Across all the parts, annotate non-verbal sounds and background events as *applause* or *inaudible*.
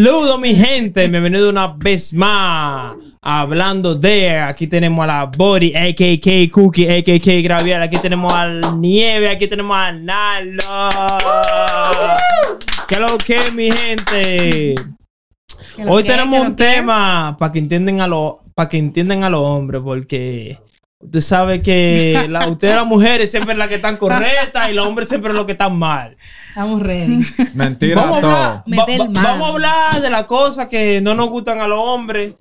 Saludos, mi gente. Bienvenido una vez más. Hablando de. Aquí tenemos a la Body, AKK Cookie, AKK Gravial. Aquí tenemos al Nieve. Aquí tenemos a Nalo. ¿Qué es lo que, mi gente? Hoy tenemos un tema para que entiendan a los para que entiendan a los hombres porque usted sabe que *laughs* la, ustedes las mujeres siempre es la que están correctas y los hombres siempre es lo que están mal. Estamos ready. *laughs* Mentira Vamos a todo. hablar, Meter va- va- mano. vamos a hablar de las cosas que no nos gustan a los hombres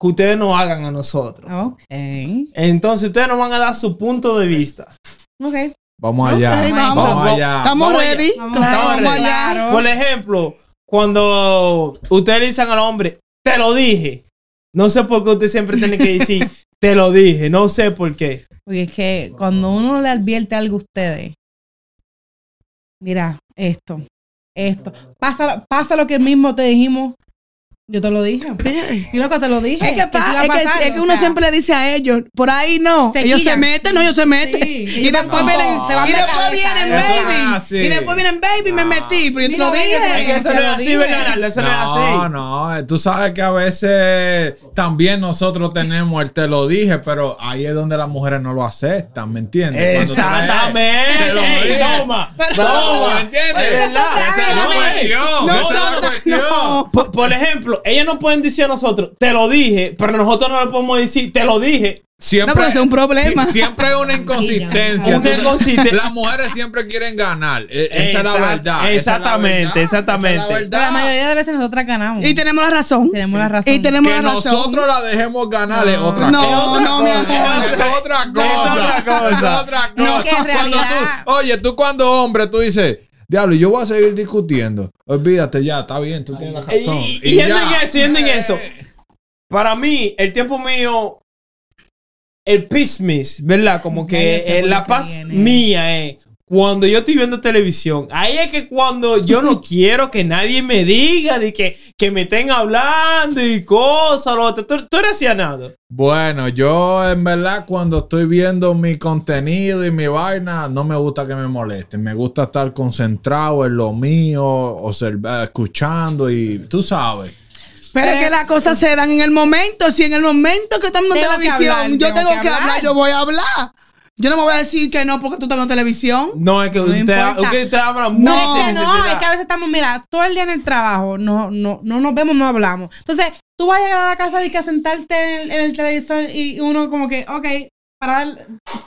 que ustedes no hagan a nosotros. ok. Entonces ustedes nos van a dar su punto de vista. Ok. Vamos allá. Ok, vamos, vamos. allá. Estamos Vamos ready. Claro, allá. Claro. Por ejemplo, cuando ustedes le dicen al hombre, te lo dije. No sé por qué usted siempre tiene que decir, te lo dije. No sé por qué. Porque es que cuando uno le advierte algo a ustedes, mira, esto, esto, pasa, pasa lo que mismo te dijimos. Yo te lo dije. Y loco, te lo dije. Es que, pa- es que, es que o uno sea, siempre le dice a ellos, por ahí no. Se ellos se meten, no, ellos se meten. Sí, y después vienen, te van y de después vienen, no es baby. Y después vienen, baby, me No. metí, pero yo te lo dije. Eso no es así. Eso no es No, así. no, eh, tú sabes que a veces también nosotros tenemos el te lo dije, pero ahí es donde las mujeres no lo aceptan, ¿me entiendes? Exactamente. Te lo dije. Toma. ¿Me entiendes? Esa es la cuestión. no. Por, por ejemplo, ellos no pueden decir a nosotros, te lo dije, pero nosotros no le podemos decir, te lo dije. Siempre, No, pero es un problema. si- siempre hay una *laughs* inconsistencia. Una inconsistencia. Las mujeres siempre quieren ganar. E- Esa es la Exact- verdad. esa es la exactamente, verdad, exactamente. esa es la Pero la verdad. mayoría de veces nosotras ganamos. Y tenemos la razón. Tenemos la razón. Y tenemos Que la razón. nosotros la dejemos ganar es otra No, cosa. no, mi amor. Es otra Es cosa. otra cosa. Es otra No, cosa. que en Cuando realidad- tú- oye, tú cuando hombre, tú dices, diablo, yo voy a seguir discutiendo. Olvídate ya, está bien, tú tienes la razón. Y, y, eso, y entienden eso. Para mí, el tiempo mío, el peace miss, ¿verdad? Como que eh, la paz viene. mía es cuando yo estoy viendo televisión. Ahí es que cuando yo no *laughs* quiero que nadie me diga de que, que me estén hablando y cosas, lo otro. Tú, tú eres nada. Bueno, yo en verdad cuando estoy viendo mi contenido y mi vaina, no me gusta que me molesten. Me gusta estar concentrado en lo mío, observa- escuchando y tú sabes. Pero es Pero- que las cosas se dan en el momento. Si en el momento que estamos en televisión, hablar, yo tengo tengo que que hablar. hablar. yo voy a hablar. Yo no me voy a decir que no porque tú estás en televisión. No, es que No usted, usted, usted habla mucho. No, es que no, es que a veces estamos, mira, todo el día en el trabajo, no, no, no nos vemos, no hablamos. Entonces, tú vas a llegar a la casa y que a sentarte en el, en el televisor y uno como que, ok, para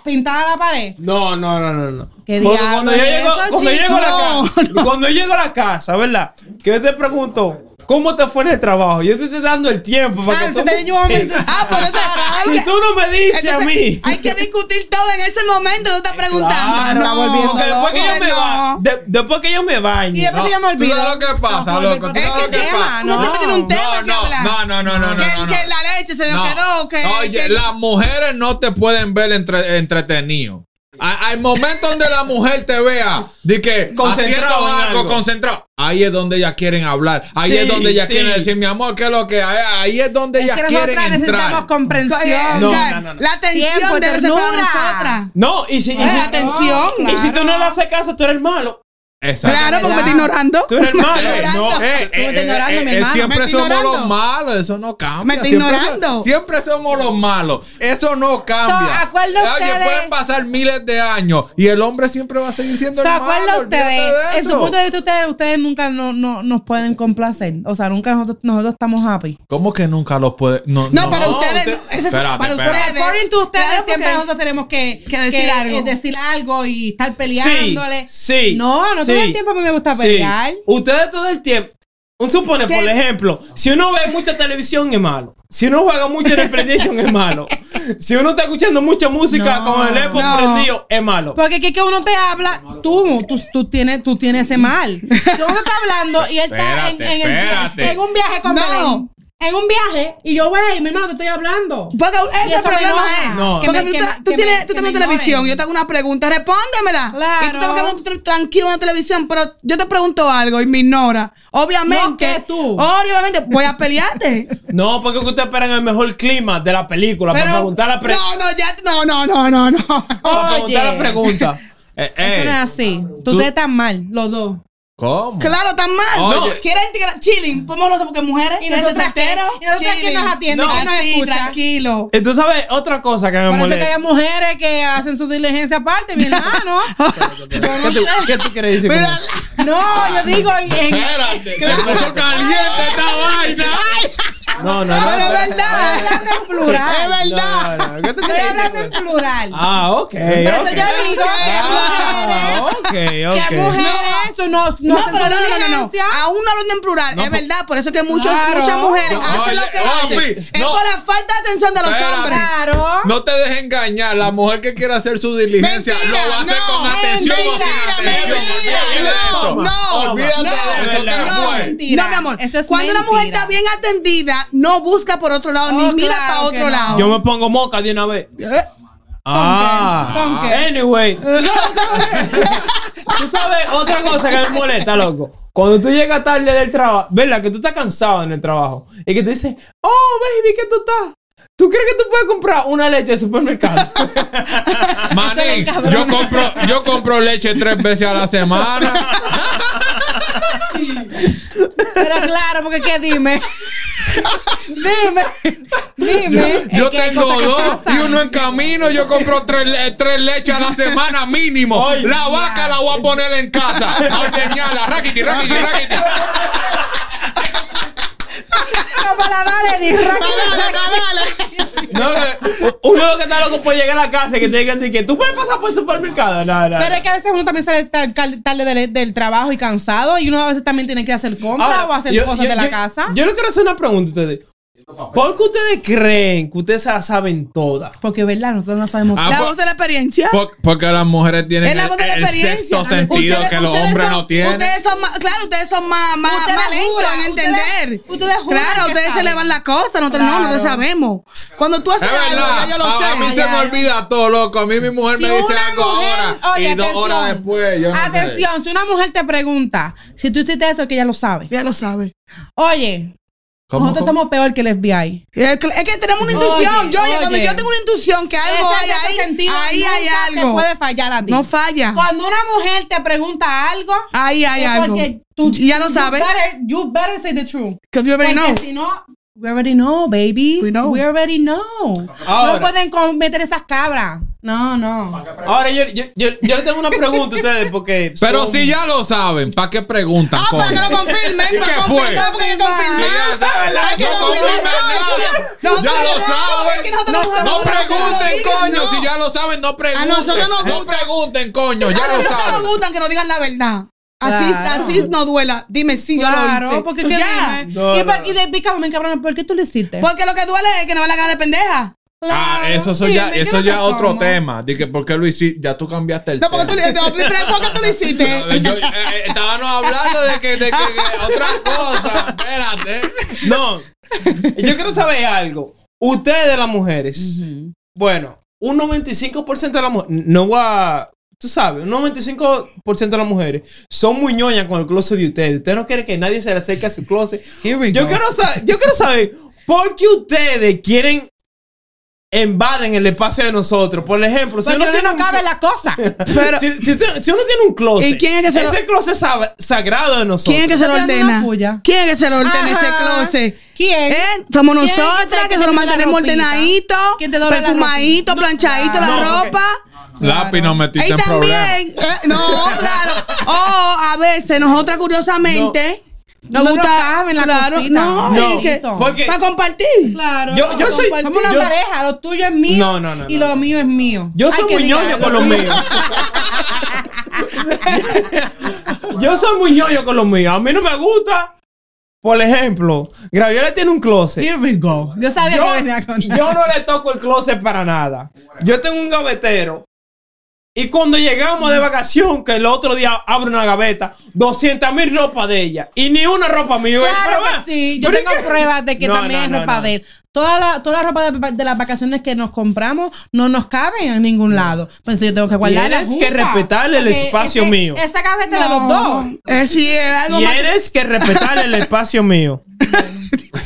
pintar a la pared. No, no, no, no, no. ¿Qué diablo cuando yo llego, eso, cuando yo llego a la casa, *laughs* cuando yo llego a la casa, ¿verdad? Que yo te pregunto, ¿cómo te fue en el trabajo? Yo te estoy dando el tiempo para Ah, que se tú te un. Ah, por eso hay *laughs* que, tú no me dices a mí. hay que discutir todo en ese momento. Tú estás preguntando. Claro, no, porque después que yo me no. ba- de- después que yo me bañe. Y después ya me ¿Tú olvido. sabes lo que pasa, No, loco? ¿Tú Es sabes lo que tema, pasa? siempre tiene un tema No, que no, hablar. no, no, no, no, que, no, no. que la leche se nos No. quedó. Que, Oye, las mujeres no te pueden ver entre, entretenido. Hay momentos donde la mujer te vea de que Concentrado haciendo en algo, algo. concentrado. Ahí es donde ellas quieren hablar. Ahí Sí, es donde ellas sí. quieren decir, mi amor, ¿qué es lo que hay? Ahí es donde Es ellas que quieren nosotras necesitamos entrar. comprensión. No, no, no, no. La atención nosotras. No, y si, y, Eh, si- atención. y si tú no le haces caso, tú eres malo. Exacto. Claro, porque me está ignorando. Tú eres Me malo. está ignorando. No, Eh, Tú me estás ignorando, mi hermano. Siempre somos ignorando. los malos, eso no cambia. Me está ignorando. so- siempre somos los malos, eso no cambia. So, ¿acuerda Oye, ustedes? pueden pasar miles de años y el hombre siempre va a seguir siendo ¿Se el malo. ustedes? de En su punto de vista, ustedes, ustedes nunca no, no, nos pueden complacer. O sea, nunca nosotros, nosotros estamos happy. ¿Cómo que nunca los puede? No, No, para No, ustedes, usted- no, eso es Espérate, para ustedes. According to ustedes, Claro, siempre porque- nosotros tenemos que, que decir algo. eh, decir algo y estar peleándole. Sí, No, no sí, todo el tiempo a mí me gusta sí. pelear. Ustedes todo el tiempo. Un supone, ¿Qué? por ejemplo, si uno ve mucha televisión es malo. Si uno juega mucho en el PlayStation es malo. Si uno está escuchando mucha música No, con el Xbox no. prendido es malo. Porque que, que uno te habla, tú, tú, tú tienes, tú tienes ese mal. Tú uno está hablando y él está en, Espérate, en el- en un viaje con No. Belén. En un viaje y yo, güey, mi hermano, te estoy hablando. Porque Y ese me problema es. No. Que Porque me- tú, que tú que tienes, me- tú en me televisión yo te hago una pregunta, respóndemela. Claro. Y tú estás quedando tr- tranquilo en la televisión, pero yo te pregunto algo y me ignora. Obviamente. No, que tú. Obviamente, voy a pelearte. *laughs* No, porque ustedes esperan el mejor clima de la película para preguntar la, pre- no, no, ya. No, no, no, no, no. para preguntar la pregunta. Eh, Eso eh, no es así. Tú, tú- te estás mal, los dos. ¿Cómo? Claro, tan mal. Oye. No. Quieren integrar- chilling. Podemos no sé porque mujeres. ¿Y quién chilling. nos atiende? No. ¿Quién nos Así, escucha? tranquilo. Y tú sabes otra cosa que me Por eso que molesta. hay mujeres que hacen su diligencia aparte, mi *laughs* hermano. ¿Qué tú, qué tú quieres decir? Mira? No, yo digo en, en- Espérate, se puso caliente esta vaina. No, no, no. Pero es verdad. Estoy hablando en plural. Es verdad. No, no, ¿qué tú Estoy quieres hablando decir en plural. Ah, ok. Ok. yo digo que hay Ah, mujeres, ok, que ok. hay mujeres eso no, no, No, pero no, no, no, no, no. Aún hablando en plural, es verdad. Por eso que muchos, Claro. muchas mujeres No, hacen lo que hacen. Es no. por la falta de atención de los Espérate. hombres. Claro. No te dejes engañar. La mujer que quiere hacer su diligencia Mentira, lo va a hacer no, con atención o sin mentira, atención. mentira, no, no, Olvídate no, de eso. es verdad. ¿qué No, mentira. No, mi amor. Eso es Cuando una mujer mentira. está bien atendida, no busca por otro lado, Oh, ni mira para otro no. lado. Yo me pongo moca de una vez. Ah, ¿Con qué? Anyway, *laughs* tú sabes otra cosa que me molesta, loco. Cuando tú llegas tarde del trabajo, ¿verdad? Que tú estás cansado en el trabajo y que te dicen, oh, baby, ¿qué tú estás? ¿Tú crees que tú puedes comprar una leche de supermercado? *laughs* Manín, yo compro, yo compro leche tres veces a la semana. *laughs* Pero claro, porque ¿qué? Dime. dime. Dime. Yo tengo dos y uno en camino. Yo compro tres, le- tres leches a la semana mínimo. Oye, la vaca la voy a poner en casa. A ordeñarla. Raquiti, raquiti, raquiti. No, para darle ni Dale, raquete. dale, dale. no, que uno lo que está loco por llegar a la casa y que te digan así que tú puedes pasar por el supermercado. No, no. Pero es que a veces uno también sale tarde del, del trabajo y cansado y uno a veces también tiene que hacer compras o hacer yo- cosas yo- de la yo- casa. Yo le quiero hacer una pregunta a ustedes. ¿Por qué ustedes creen que ustedes se la saben todas? porque, ¿verdad? Nosotros no sabemos. Ah, La pues- voz de la experiencia. Por- porque las mujeres tienen Es la el, voz de la el experiencia. sexto sentido Ustedes- que los ustedes hombres son- no tienen. Ustedes son más, claro, ustedes son más, más, Ustedes más lentos juran, en ustedes- entender. ustedes juran claro, ustedes se le van las cosas, nosotros no, Claro. nosotros sabemos. Cuando tú haces Es algo, ya yo lo a, sé. a mí se ya, me olvida todo, loco. A mí mi mujer Si me dice una algo mujer- ahora oye, y dos atención. horas después. Yo no sé. Atención, si una mujer te pregunta si tú hiciste eso, es que ella lo sabe. Ya lo sabe. Oye, ¿Cómo, nosotros cómo? somos peor que el FBI. Es que, es que tenemos una intuición. Oye, yo, oye, cuando yo tengo una intuición que algo Ese hay ahí, sentido ahí hay te algo. puede fallar a ti. No falla. Cuando una mujer te pregunta algo, Ahí hay es algo. porque tú ya lo you sabes. better- You better say the truth. Because you already Porque know. si no, we already know, baby. We know. already know. Ahora. no pueden cometer esas cabras. No, no. Ahora yo, yo, yo, yo le tengo una pregunta a ustedes porque. *laughs* Pero son- si ya lo saben, ¿para qué preguntan? Ah, para que coño? lo confirmen. ¿Y para qué confirmar, fue? Porque hay que confirmar. Sí, ya saben, Hay que no confirmar. confirmen nada. Nosotros Ya lo no, saben. No, no no pregunten, no coño. no. Si ya lo saben, no pregunten. nosotros nos No gusta. pregunten, coño. Ya a lo nosotros saben. nos gustan que nos digan la verdad. Así, Claro. así no duela. Dime sí, yo lo Claro, hice. porque ¿qué ya. dime? No, y, no, por- no. y de picado me cabrón, ¿por qué tú lo hiciste? Porque lo que duele es que no va la cara de pendeja. Ah, eso, eso Sí, ya, ¿de qué eso ya que otro somos? tema. Dije, ¿por qué lo hiciste? Ya tú cambiaste el No, porque tú, tema. no, ¿por qué tú lo hiciste? *laughs* Yo, eh, eh, estábamos hablando de que, de que, que otra cosa. Espérate. No. Yo quiero saber algo. Ustedes, las mujeres. Bueno, un 95% de las mujeres. No voy a. Tú sabes, un 95% de las mujeres son muy ñoñas con el closet de ustedes. Ustedes no quieren que nadie se le acerque a su closet. Here we Yo go. quiero, yo quiero saber por qué ustedes quieren invaden el espacio de nosotros. Por ejemplo, si Porque uno no, tiene no un- cabe la cosa. *laughs* Pero, si, si usted- si uno tiene un closet, ¿Y quién es que se lo- ese closet sab- sagrado de nosotros. ¿quién es que se lo ordena? ¿Quién es que se lo ordena ese closet? ¿Quién? ¿Eh? Somos ¿Quién es que nosotras que que se lo te mantenemos ordenadito, ¿Quién te dobla la perfumadito, planchadito la No, ropa. Lápiz, no metiste Ahí en problemas. también. eh, no, claro. O a veces, nosotras curiosamente. Nos No gusta. nos caben las claro, no, No, es que- porque- para compartir. Claro. Yo- yo soy- Somos una yo- pareja. Lo tuyo es mío. No, no, no, Y no, lo mío es mío. Yo soy muy ñoño con los míos. *laughs* Yo soy muy ñoño con los míos. A mí no me gusta. Por ejemplo, Graviola tiene un closet. Here we go. Yo sabía Yo, que venía con yo no le toco el closet para nada. Yo tengo un gavetero. Y cuando llegamos de vacación, que el otro día abre una gaveta, 200 mil ropas de ella. Y ni una ropa mía. Claro Pero que sí. Yo tengo que- pruebas de que No, también no, es no, ropa no. de él. Toda la, toda la ropa de, de las vacaciones que nos compramos no nos cabe en ningún lado. Pues yo tengo que guardarla. Tienes que respetarle el espacio ese- mío. Esa gaveta de los dos. Eh, sí, es algo más. Tienes que respetar el espacio mío. *laughs*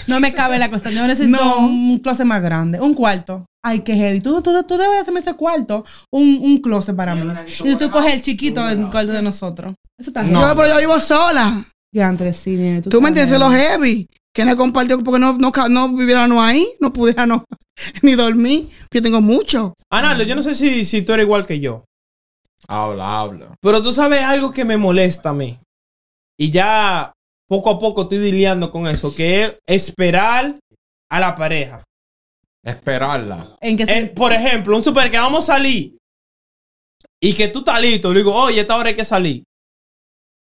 No me cabe la cuestión. Yo necesito No. un closet más grande. Un cuarto. Ay, qué heavy. Tú, tú, tú debes hacerme ese cuarto, un, un closet para mí. Y tú coges el chiquito del cuarto de nosotros. Eso está No. Yo, pero yo vivo sola. Ya, Andrés, sí, nene, Tú me entiendes, lo heavy. heavy. Que no compartió porque no, no, no viviéramos ahí, no pudiéramos *laughs* ni dormir. Yo tengo mucho. Analdo, yo no sé si, si tú eres igual que yo. Habla, habla. Pero tú sabes algo que me molesta a mí. Y ya poco a poco estoy lidiando con eso. Que es esperar a la pareja. Esperarla. En que Eh, por ejemplo, un super que vamos a salir. Y que tú estás listo. Le digo, oye, esta hora hay que salir.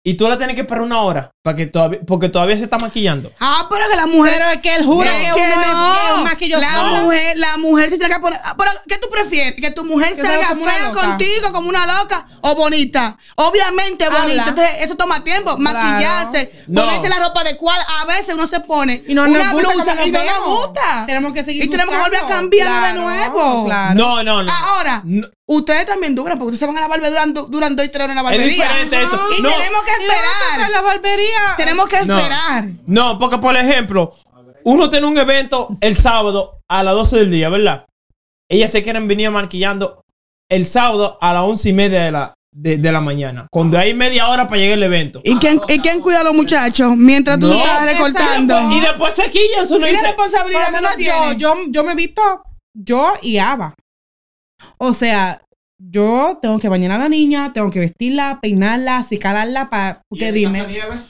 Y tú la tienes que esperar una hora. Para que todavía, porque todavía se está maquillando. Ah, pero que la mujer. Pero es que él jura Es que, que uno es- no. es la mujer, la mujer se tiene que poner. ah, Pero, ¿qué tú prefieres? ¿Que tu mujer Que salga fea contigo como una loca o bonita? Obviamente Habla. bonita. Entonces, eso toma tiempo. Maquillarse, No. ponerse la ropa adecuada. A veces uno se pone Y no una blusa y no nos gusta. Tenemos que seguir Y tenemos que volver a cambiarlo de nuevo. Claro. No, no, no. Ahora, No. ustedes también duran, porque ustedes se van a la barbería durando, duran dos y tres horas en la Es barbería. diferente eso. Y No. tenemos que ¿Y dónde está esperar. la barbería? Tenemos que No. esperar. No, porque por ejemplo, uno tiene un evento el sábado a las 12 del día, ¿verdad? Ellas se quieren venir maquillando el sábado a las 11 y media de la, de, de la mañana. Cuando hay media hora para llegar el evento. ¿Y quién, ¿Y quién cuida a los muchachos mientras tú No. estás recortando? Y después se quillan. Eso no ¿Y la dice- responsabilidad no yo, tiene? yo, yo me he visto, yo y Ava. O sea, yo tengo que bañar a la niña, tengo que vestirla, peinarla, acicalarla para... ¿Qué dime?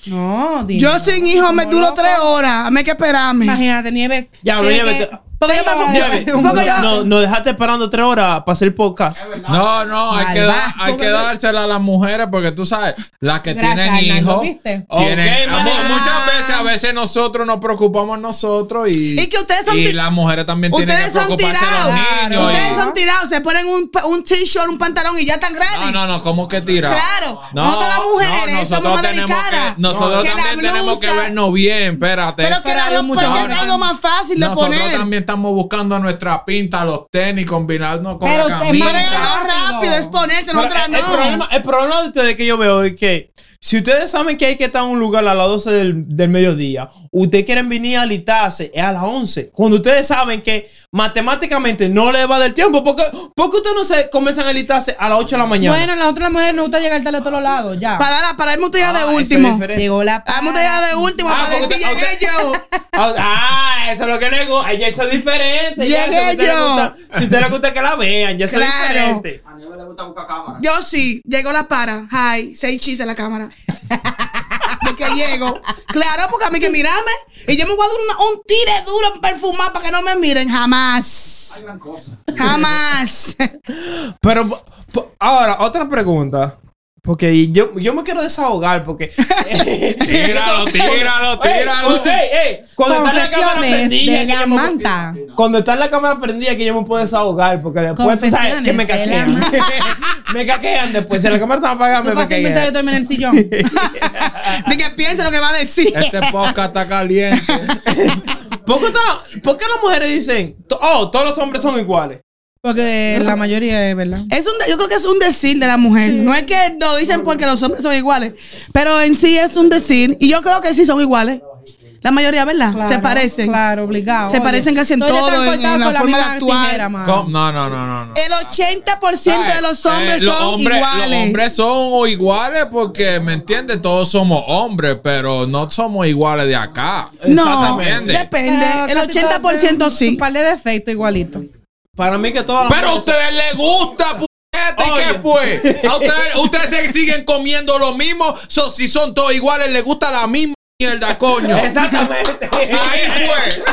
No, dime. Yo sin hijo me duro loco. tres horas. Me hay que esperarme. Imagínate, Nieve. Ya, pero tiene Nieve, que- Porque yo me no, no, dejaste esperando tres horas para hacer podcast. No, no, hay que, dar- hay que dársela a las mujeres porque tú sabes, las que Gracias, tienen hijos, tienen- Ok, mu- man. muchas veces, a veces nosotros nos preocupamos nosotros y, Y que ustedes son y las mujeres también tienen que preocuparse de los tirados. niños. y- Ustedes son tirados. Se ponen un, un t-shirt, un pantalón y ya están ready. No, no, no, ¿cómo que tirar? Claro, nosotros las mujeres somos más tenemos delicadas. que, nosotros Que la también tenemos que vernos bien, espérate. Pero que porque es algo más fácil de nosotros poner. también estamos buscando nuestra pinta, los tenis, combinarnos con Pero la camisa. Pero es Rápido. algo rápido, es ponerse, Pero nosotras no. el problema, el problema de ustedes que yo veo es que si ustedes saben que hay que estar en un lugar a las 12 del, del mediodía, ustedes quieren venir a alitarse es a las 11. Cuando ustedes saben que matemáticamente no les va del tiempo, porque, porque ustedes no se comienzan a alitarse a las 8 de la mañana. Bueno, a las otras mujeres nos gusta llegar tarde a todos lados, ya. Para, dar- para irme usted ya Ah, de es último. diferente. Llegó la usted ya de último Ah, para decir usted- llegué yo. Ah, ah, eso es lo que le gusta. Ella eso es diferente. ya, Llegué si a usted le yo. gusta- si a usted le gusta que la vean, ya eso es Claro. diferente. Yo sí, llegó la para. Hi, seis chistes en la cámara. *laughs* Llego. Claro, porque a mí que mirarme. Y yo me voy a dar una- un tire duro perfumado para que no me miren. Jamás. Jamás. *laughs* Pero ahora, otra pregunta. Porque yo, yo me quiero desahogar porque. *laughs* Tíralo, tíralo, tíralo. ey, ey, Cuando está la cámara prendida. de la yo me- manta. Cuando está la cámara prendida que yo me puedo desahogar porque después tú sabes que me manta. *laughs* me caquean después. Si la cámara está apagada, me fácilmente yo caquean. terminé en el sillón. *laughs* De que piense lo que va a decir. Este podcast está caliente. *laughs* ¿Por qué, todas- por qué las mujeres dicen, oh, todos los hombres son iguales? Porque la mayoría es verdad. Es un, yo creo que es un decir de la mujer. No es que lo dicen porque los hombres son iguales. Pero en sí es un decir. Y yo creo que sí son iguales. La mayoría, ¿verdad? Claro, Se parecen. Claro, obligado. Se Oye, parecen casi en todo, están en- en la con forma de misma actuar. No, no, no, no. no. El 80% de los hombres Eh, los son hombres- iguales. Los hombres son iguales porque, ¿me entiendes? Todos somos hombres, pero no somos iguales de acá. No, depende. Pero El casi 80% todos- sí. Un par de defectos igualitos. Para mí que todas las Pero a ustedes les gusta, ¿y Oye. qué fue? *laughs* A ustedes, ustedes se siguen comiendo lo mismo. So, si son todos iguales, les gusta la misma mierda, coño. Exactamente. Ahí fue.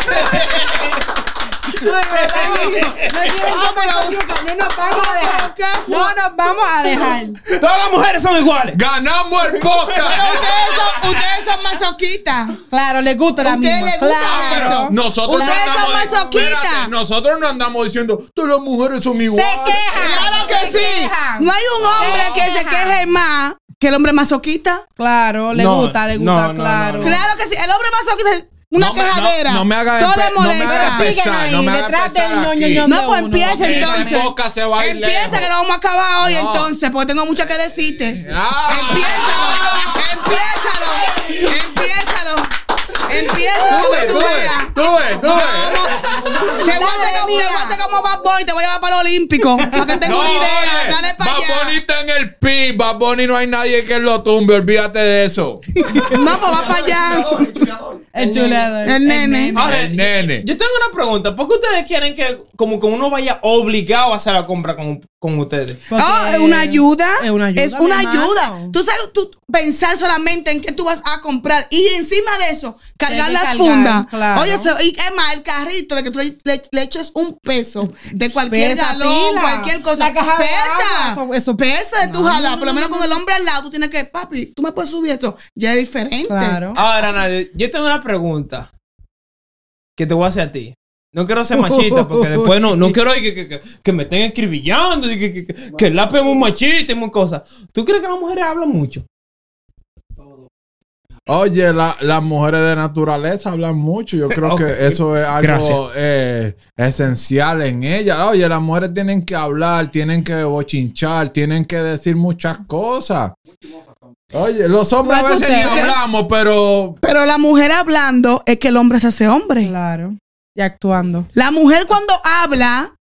No nos vamos a dejar. ¿Qué fue? No nos vamos a dejar. Todas las mujeres son iguales. Ganamos el Pero podcast. ustedes son, ustedes son masoquistas. Claro, les gusta la Ustedes misma. les gusta Claro. Nosotros Ustedes no son masoquistas. espérate, nosotros no andamos diciendo todas las mujeres son Se iguales. quejan. Claro que se sí. quejan. No hay un hombre Se que se queje más que el hombre masoquista. Claro, le No, gusta, le gusta, no, no, claro. no. Claro que sí. El hombre masoquista es una No me- no- quejadera. no me haga Todo empe- le no me haga molesta. Siguen ahí, no me haga detrás del empezar ñoño aquí. ñoño No, de pues uno. empieza entonces. se va a ir Empieza lejos. que no vamos a acabar hoy No. entonces, porque tengo mucho que decirte. Ah. Empiézalo, empiézalo, empiézalo, veas. tú ves, tú ves. Te voy a hacer como, te voy a hacer como Bad Bunny, te voy a llevar para el Olímpico. Para que tengas una idea. oye, Dale para Bad allá. Bunny está en el PIB. Bad Bunny no hay nadie que lo tumbe. Olvídate de eso. No, pues va para allá. El. El nene. Ahora, El nene. Yo tengo una pregunta. ¿Por qué ustedes quieren que como que uno vaya obligado a hacer la compra con, con ustedes? Porque Oh, es una ayuda. Es una ayuda. Es una ayuda. Tú sabes, tú pensar solamente en qué tú vas a comprar y encima de eso, cargar las cargar, fundas. claro. Oye, eso- y es más, el carrito de que tú le, le- le eches un peso de cualquier Pesa galón, pila. cualquier cosa. La caja de pesa. agua, eso- eso- pesa de tu No, jala. no, Por lo no, menos no. con el hombre al lado, tú tienes que, papi, tú me puedes subir esto. Ya es diferente. Claro. Ahora, nadie, yo tengo una pregunta que te voy a hacer a ti. No quiero ser machista porque después no, no quiero que, que, que, que me estén escribillando que, que, que, el lápiz es muy machista y muy cosas. ¿Tú crees que las mujeres hablan mucho? Oye, la- las mujeres de naturaleza hablan mucho. Yo creo que *laughs* eso es algo eh, esencial en ellas. Oye, las mujeres tienen que hablar, tienen que bochinchar, tienen que decir muchas cosas. Oye, los hombres a veces ni hablamos, pero Pero la mujer hablando es que el hombre se hace hombre. Claro. Y actuando. La mujer cuando habla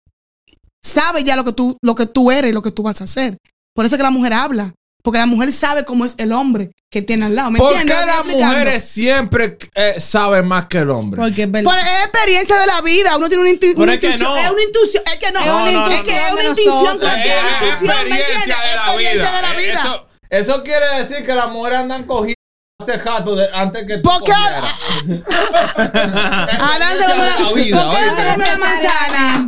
sabe ya lo que tú, lo que tú eres y lo que tú vas a hacer. Por eso es que la mujer habla. Porque la mujer sabe cómo es el hombre que tiene al lado. ¿Me ¿por qué entiendes? las mujeres siempre eh, saben más que el hombre? Porque es verdad. Por es experiencia de la vida. Uno tiene una, intu- una es que intuición. no. Es una intuición. Es que no. Es una es intuición que es una intuición. tiene una intuición, ¿me entiendes? experiencia de la Experiencia vida. de la Eh, vida. Eso, eso quiere decir que las mujeres andan cogiendo hace jato de- antes que tú ¿Por qué? Adán se comió la la, vida, ¿Por qué. Adán se comió la manzana?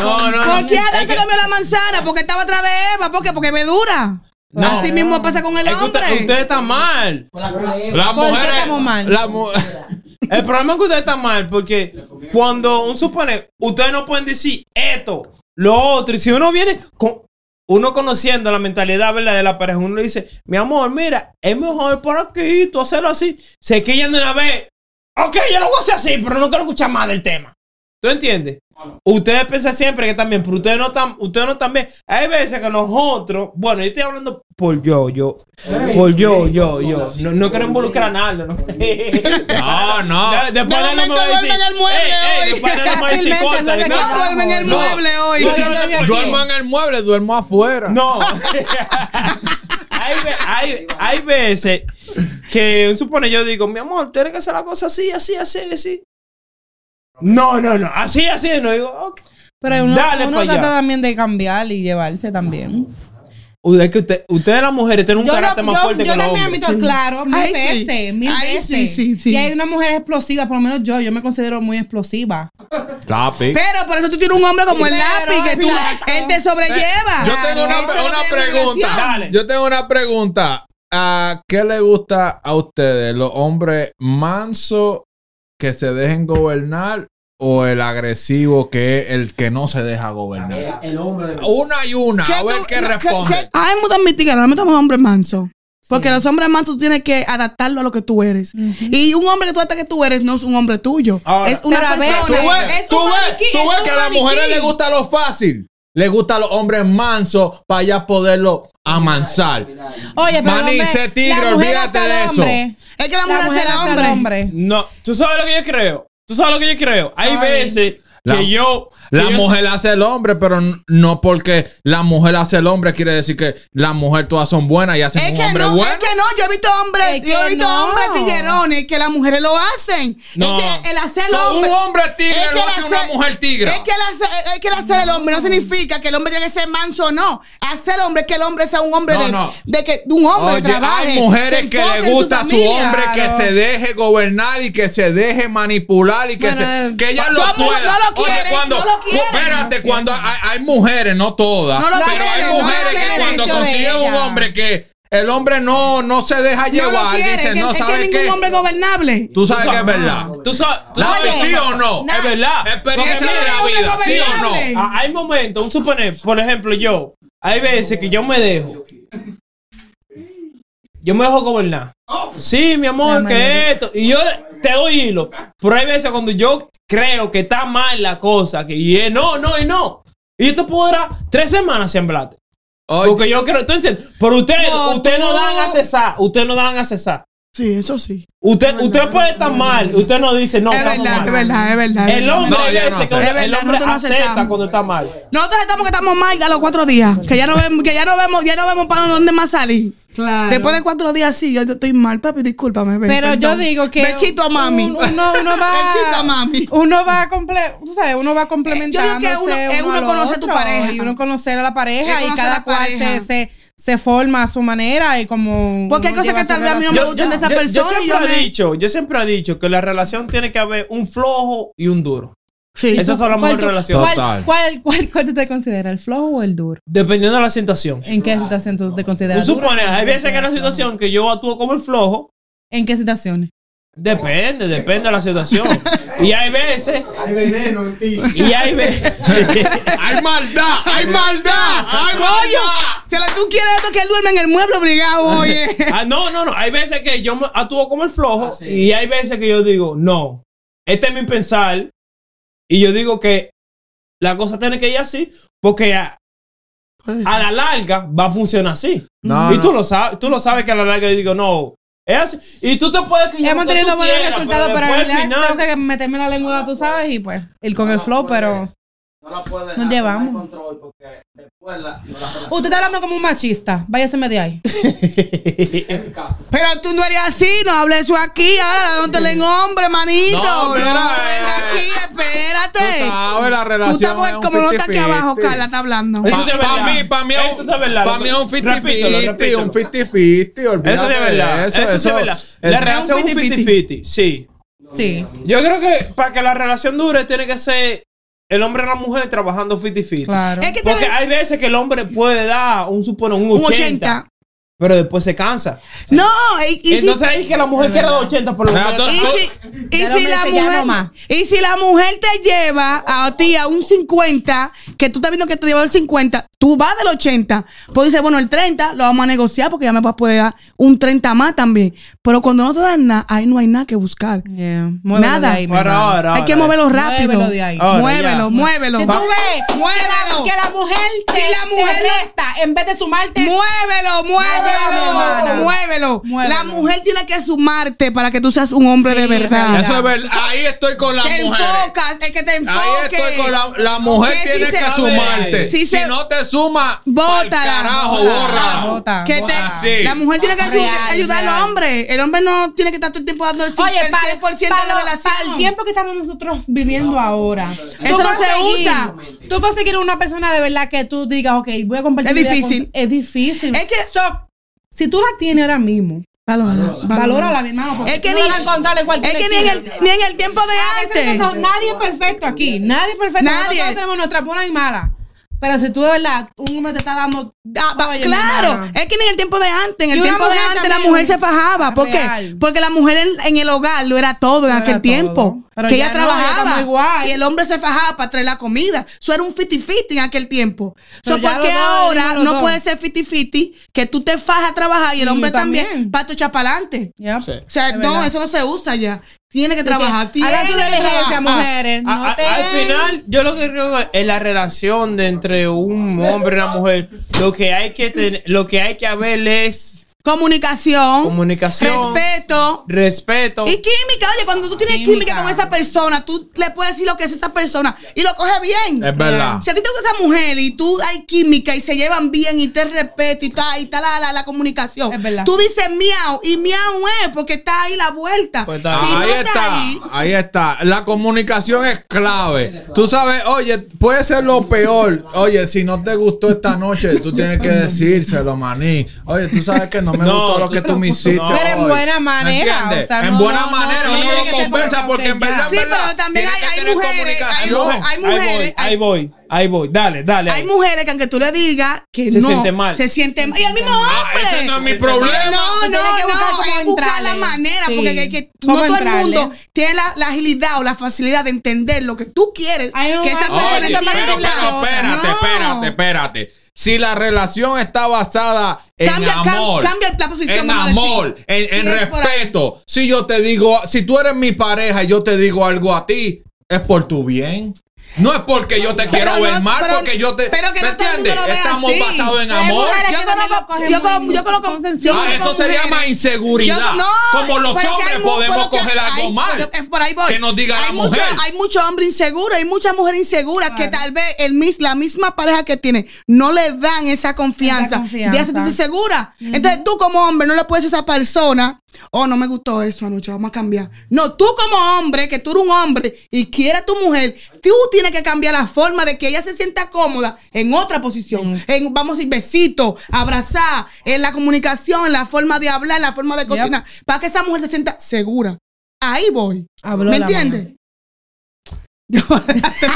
No, no, no. ¿Por qué Adán se comió la manzana? Porque estaba atrás de Eva. ¿Por qué? Porque me dura. No. Así mismo pasa con el Es que usted, hombre. usted está mal. Las ¿Por qué mujeres. estamos mal? las mu- *laughs* El problema es que usted está mal porque cuando un supone, ustedes no pueden decir esto, lo otro. Y si uno viene con uno conociendo la mentalidad ¿verdad? de la pareja, uno le dice, mi amor, mira, es mejor por aquí, tú hacerlo así. Se quillan de una vez. Ok, yo lo voy a hacer así, pero no quiero escuchar más del tema. ¿Tú entiendes? Ustedes piensan siempre que también, pero ustedes no están, ustedes no están bien. Hay veces que nosotros, bueno, yo estoy hablando por yo, yo, por yo, yo, yo. No, no quiero involucrar a nadie. *laughs* No, No, *laughs* no. De- después De de momento duerme en el mueble hoy. después de no me decir Fácilmente, corta, duerme de que- aquí No duerme en el mueble hoy. Duermo en el mueble, duermo afuera. No. *laughs* hay, hay, hay veces que supone yo digo, mi amor, tienes que hacer la cosa así, así, así, así. No, no, no. Así, así. No digo, ok. Pero uno, Dale uno allá. trata también de cambiar y llevarse también. Es que usted, ustedes las mujeres tienen un Yo, carácter no- más yo, fuerte yo que los también hombres. admito, claro, mil Ay, sí. veces, mil Ay, veces. sí, sí, sí. Y hay una mujer explosiva, por lo menos yo, yo me considero muy explosiva. Tapi. Pero por eso tú tienes un hombre como el Claro, lápiz que tú, él te sobrelleva. Yo tengo una, pregunta. Dale. Yo tengo una pregunta. ¿A qué le gusta a ustedes? ¿Los hombres mansos que se dejen gobernar o el agresivo que es el que no se deja gobernar? El hombre de Una y una. A ver tú- qué responde. qué- Ay, me admitir que no estamos hombres mansos. Porque los hombres mansos tú tienes que adaptarlo a lo que tú eres. Y un hombre que tú hasta que tú eres no es un hombre tuyo. Ahora, es una persona. Tú ves, es tú un ves, maniquí, tú es ves un que a las mujeres les gusta lo fácil. Les gusta a los hombres mansos para ya poderlo amansar. Oye, pero hombre- sé tigre, la mujer olvídate hace al de eso. hombre. Es que la mujer hace el hace hombre. al hombre. No, tú sabes lo que yo creo. Tú sabes lo que yo creo. Hay Sorry. veces que yo. La yo- mujer hace el hombre, pero no porque la mujer hace el hombre quiere decir que las mujeres todas son buenas y hacen Es un que hombre no, bueno. es que no, yo he visto hombres, Es yo he visto no. hombres tiguerones que las mujeres lo hacen. No. Es que el hacer el So, hombre. un hombre tigre es que lo hace una mujer tigre. Es que, el hacer, es que el hacer el hombre no significa que el hombre tiene que ser manso o no. Hacer el hombre es que el hombre sea un hombre No, de, no. de que de un hombre que Oye, trabaje. hay mujeres que le gusta a su familia. hombre Claro. que se deje gobernar y que se deje manipular y que, Bueno, se, eh, que ella no, lo pueda. no lo Oye, quieren, cuando, no lo quieren. Espérate, cuando hay, hay mujeres, no todas, No lo pero quieren, hay no lo mujeres que quieren. cuando consiguen un hombre que el hombre no, no se deja llevar, quieren, dice, que- no es que sabes ningún qué. hombre gobernable. Tú sabes que es verdad. Tú sabes. tú ¿La sabes- ¿Sí o no? Es verdad. Experiencia de la vida, ¿sí o no? Ah, Hay momentos, un suponer, por ejemplo, yo, hay veces que yo me dejo. Yo me dejo gobernar. Sí, mi amor, que esto. Y yo te doy hilo. Pero hay veces cuando yo creo que está mal la cosa, que y es no, no y no. Y esto podrá tres semanas sin hablarte. Oye, Porque yo creo, entonces, por ustedes, No, ustedes no dan a cesar, ustedes no dan a cesar. Sí, eso sí. Usted, usted puede estar mal. Usted no dice, no, es verdad, mal. es verdad, es verdad. El hombre, No, que el Es verdad, hombre acepta cuando está mal. Nosotros estamos que estamos mal a los cuatro días. Que ya no vemos, que ya no vemos, ya no vemos para dónde más salir. Claro. Después de cuatro días, sí, yo estoy mal, papi, discúlpame. ven, Pero yo digo que. Bechito a mami. un- Uno, uno va. *laughs* Bechito a mami. Uno va a comple tú sabes, uno va complementando. que uno- eh, uno conoce a tu pareja. Y uno conocer a la pareja. Y cada cual pareja. se, se, se forma a su manera. Y como. Porque hay cosas que tal vez a mí no me gustan de esa persona y siempre yo he me- dicho, yo siempre he dicho que la relación tiene que haber un flojo y un duro. Sí. Esas son las ¿Cuál mejores tú- relaciones. Total. ¿Cuál, cuál, cuál, cuál tú te consideras? ¿El flojo o el duro? Dependiendo de la situación. ¿En qué situación tú te Tú consideras? duro? supones, hay veces que en la situación que yo actúo como el flojo, ¿En qué situaciones? Depende, depende de la situación. Y hay veces, Hay veneno en ti. y hay veces. *laughs* ¡Hay maldad! ¡Hay maldad! ¡Hay maldad! Si la- tú quieres esto, que él duerme en el mueble obligado, oye. *laughs* Ah, no, no, no. Hay veces que yo me actúo como el flojo y hay veces que yo digo, no, este es mi pensar y yo digo que la cosa tiene que ir así porque a, a la larga va a funcionar así. No, y tú no. lo sabes, tú lo sabes que a la larga yo digo, no, es así. Y tú te puedes quillar Hemos lo que tenido buenos resultados, pero, después en al realidad final- tengo que meterme la lengua, tú sabes, y pues ir con el flow, pero nos llevamos. Usted está hablando como un machista. Váyaseme de ahí. *laughs* Pero tú no eres así, no hables eso aquí. Ahora dándole en hombre, manito. No, No, mira, venga eh, aquí, Tú espérate. sabes, la Tú relación estás es un como no está aquí 50-50. abajo, Carla está hablando. Eso sí es Para verdad. mí, para mí, es verdad. para mí es un 50-50, Repítelo, repítelo. un 50-50, olvídate Eso sí es verdad. Eso, sí es verdad. La relación es un 50-50, sí. Sí. Yo creo que para que la relación dure tiene que ser el hombre y la mujer trabajando 50-50. Claro. Es que Porque te- hay veces que el hombre puede dar un supone un 80, un 80. pero después se cansa. No, y, y si- Entonces ahí que la mujer quiere dar 80 por lo menos. tú- Y si, y si la no mujer, más. y si la mujer te lleva a ti a un 50, que tú estás viendo que te lleva el 50, tú vas del 80, pues dices, bueno, el 30 lo vamos a negociar porque ya me vas a poder dar un 30 más también. Pero cuando no te dan nada, ahí no hay nada que buscar. Yeah. Nada. de ahí, mi Ahora, hay que moverlo rápido. Muévelo de ahí. Ahora, muévelo, ya. muévelo. Si tú ves muévelo. que la mujer te, Si la mujer te resta en vez de sumarte, Muévelo, Muévelo, muévelo, muévelo. Muévelo. La mujer tiene que sumarte para que tú seas un hombre Sí, de verdad. Eso es verdad. Ahí estoy con la Te mujer. enfocas, es que te enfoques. Ahí estoy con la, la mujer si tiene se- que sumarte. si Si, se- no te suma, Bótala. pa'l carajo, borra. Bota, Que bota. te-. La mujer tiene que ayudar, Real, ayudar al hombre. El hombre no tiene que estar todo el tiempo dando el 100%, Oye, el para, 100% de la relación. el tiempo que estamos nosotros viviendo ahora. Eso no se usa. Tú conseguir una persona de verdad que tú digas, ok, voy a compartir. Es difícil. con- es difícil. Es que- So, si tú la tienes ahora mismo, Valórala, valórala, mi hermano. Es que ni, es que ni en, el, esquina. ni en el tiempo de no- antes. nadie es perfecto aquí. Nadie es perfecto. Nadie. Nosotros tenemos nuestras buenas y malas. Pero si tú de verdad, un hombre te está dando. Ah, va- Oye, mi claro, es que ni en el tiempo de antes, en Y el tiempo de antes la mujer se fajaba. ¿Por qué? Porque la mujer en, en el hogar lo era todo en aquel tiempo. Pero que ella no, trabajaba igual. y el hombre se fajaba para traer la comida. Eso era un 50-50 en aquel tiempo. Pero So, ¿Por qué ahora no dos. puede ser 50-50 que tú te fajas a trabajar y el Y hombre también, también. para tu echar para adelante? Yep. Sí. O sea, Es no, verdad. eso no se usa ya. Tiene que trabajar. que Tiene que trabajar. mujeres. No A- a- te- al final, yo lo que creo que en la relación de entre un hombre y una mujer, lo que hay que tener, lo que hay que haber es Comunicación, comunicación, respeto. respeto. Y química, oye, cuando tú tienes Química. química. con esa persona, tú le puedes decir lo que es esa persona y lo coge bien. Es verdad. Si a ti te gusta esa mujer y tú hay química y se llevan bien y te respeto y está, y está la, la, la comunicación, Es verdad. tú dices miau y miau es porque está ahí la vuelta. Pues está si bien. no ahí está, está, ahí, ahí está. La comunicación es clave. Tú sabes, oye, puede ser lo peor. Oye, si no te gustó esta noche, tú tienes que decírselo, maní. Oye, tú sabes que no me No, gustó lo que tú me hiciste. no. Pero en buena ¿Me manera, o sea, en no- buena no- no manera, uno que lo conversa porque en que verdad. Sí, pero también hay- que hay mujeres, hay mujeres- hay ahí voy, mujeres, ahí voy, ahí voy. Dale, dale. hay ahí. mujeres que aunque tú le digas que Se no, siente mal. se siente mal. Y el mismo Ah, hombre. ese no es mi problema. No, no, que buscar no, cómo es buscar la entrarle. manera, Sí. porque que- que no todo el entrarle. mundo tiene la, la agilidad o la facilidad de entender lo que tú quieres. Hay un- que esa hay- persona Oye, esa pero, pero espérate, No. espérate, espérate. Si la relación está basada en Cambia- cam- amor, cambia la posición, en amor, en, Si respeto. Si yo te digo, si tú eres mi pareja y yo te digo algo a ti, es por tu bien. No es porque yo te quiero Pero ver no- mal, pero- porque yo te. pero que ¿me no entiendes? Estamos así. basados en amor. mujeres Yo conozco- yo conozco- yo conozco- son yo sensibles. Ah, eso se mujeres- llama inseguridad. Yo- no, Como los hombres podemos coger algo hay- mal. es por ahí voy. Que nos diga hay la mucho, mujer. Hay mucho hombre inseguro, hay mucha mujer insegura que tal vez el, mis- la misma pareja que tiene no le dan esa confianza, Esa confianza. de sentirse segura. Entonces tú como hombre no le puedes a esa persona, oh, no me gustó eso anoche, vamos a cambiar. No, tú como hombre, que tú eres un hombre y quieres a tu mujer, tú tienes que cambiar la forma de que ella se sienta cómoda en otra posición. En, vamos a decir, besito, abrazar, en la comunicación, en la forma de hablar, en la forma de cocinar, para que esa mujer se sienta segura. Ahí voy. Habló ¿Me entiendes? *laughs* Yo, ya te.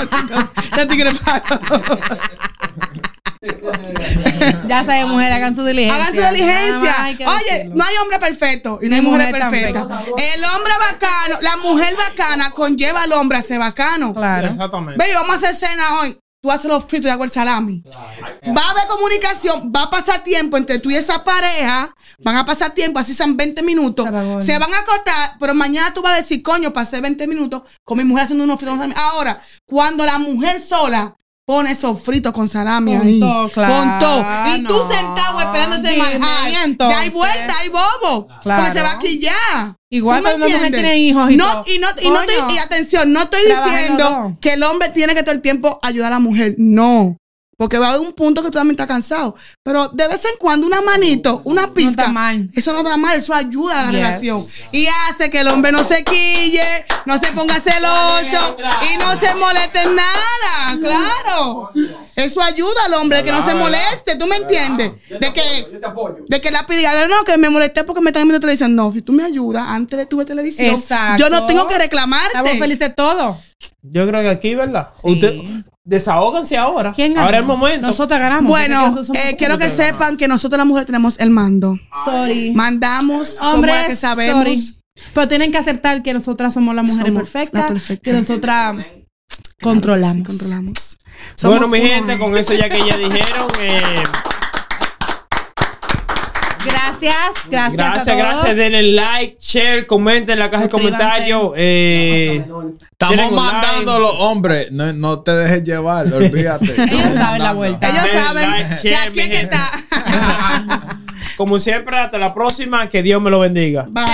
*laughs* Ya saben, mujer, hagan su diligencia. Hagan su diligencia. Oye, decirlo. no hay hombre perfecto y no hay mujer mujer perfecta. El hombre bacano, la mujer bacana conlleva al hombre a ser bacano. Claro. Exactamente. Baby, vamos a hacer cena hoy. Tú haces los fritos y hago el salami. Va a haber comunicación, va a pasar tiempo entre tú y esa pareja. Van a pasar tiempo, así son 20 minutos. Se van a acostar, pero mañana tú vas a decir, coño, pasé 20 minutos con mi mujer haciendo unos fritos. Ahora, cuando la mujer sola pone esos fritos con salami Con ahí, todo, claro, con todo, y tú sentado esperando ese manjar, ya hay vuelta, hay bobo, Claro. porque se va a quillar. Igual ¿Tú me cuando una mujer tiene hijos y no, todo. y no, y no estoy, y atención, no estoy diciendo que el hombre tiene que todo el tiempo ayudar a la mujer. No. Porque va a haber un punto que tú también estás cansado. Pero de vez en cuando una manito, una pizca. está mal. Eso no está mal, eso ayuda a la Yes. relación. Y hace que el hombre no se quille, no se ponga celoso y no se moleste en nada. Claro. Eso ayuda al hombre, que no se moleste. ¿Tú me entiendes? De que, de que la pida, no, que me molesté porque me están viendo televisión. No, si tú me ayudas antes de tu ver televisión, Exacto. yo no tengo que reclamarte. Estamos felices todos. Yo creo que aquí, ¿verdad? Sí. Usted, desahóganse ahora. ¿Quién ganó? Ahora es el momento. Nosotros ganamos. Bueno, eh, quiero que sepan que nosotros las mujeres tenemos el mando. Sorry. Mandamos, somos Hombres, las que sabemos. sorry. Pero tienen que aceptar que nosotras somos las mujeres Somos perfectas. las perfectas. Que nosotras controlamos. Sí, controlamos. Bueno, mi gente, con eso ya que ya dijeron. eh, Gracias, gracias. gracias, a todos. gracias. Denle like, share, comenten en la caja de comentarios. Eh, Estamos mandando los hombres. No, no te dejes llevar, olvídate. *laughs* Ellos saben la vuelta. Ellos Den saben like, share, que gente. está. *laughs* como siempre, hasta la próxima. Que Dios me lo bendiga. Bye.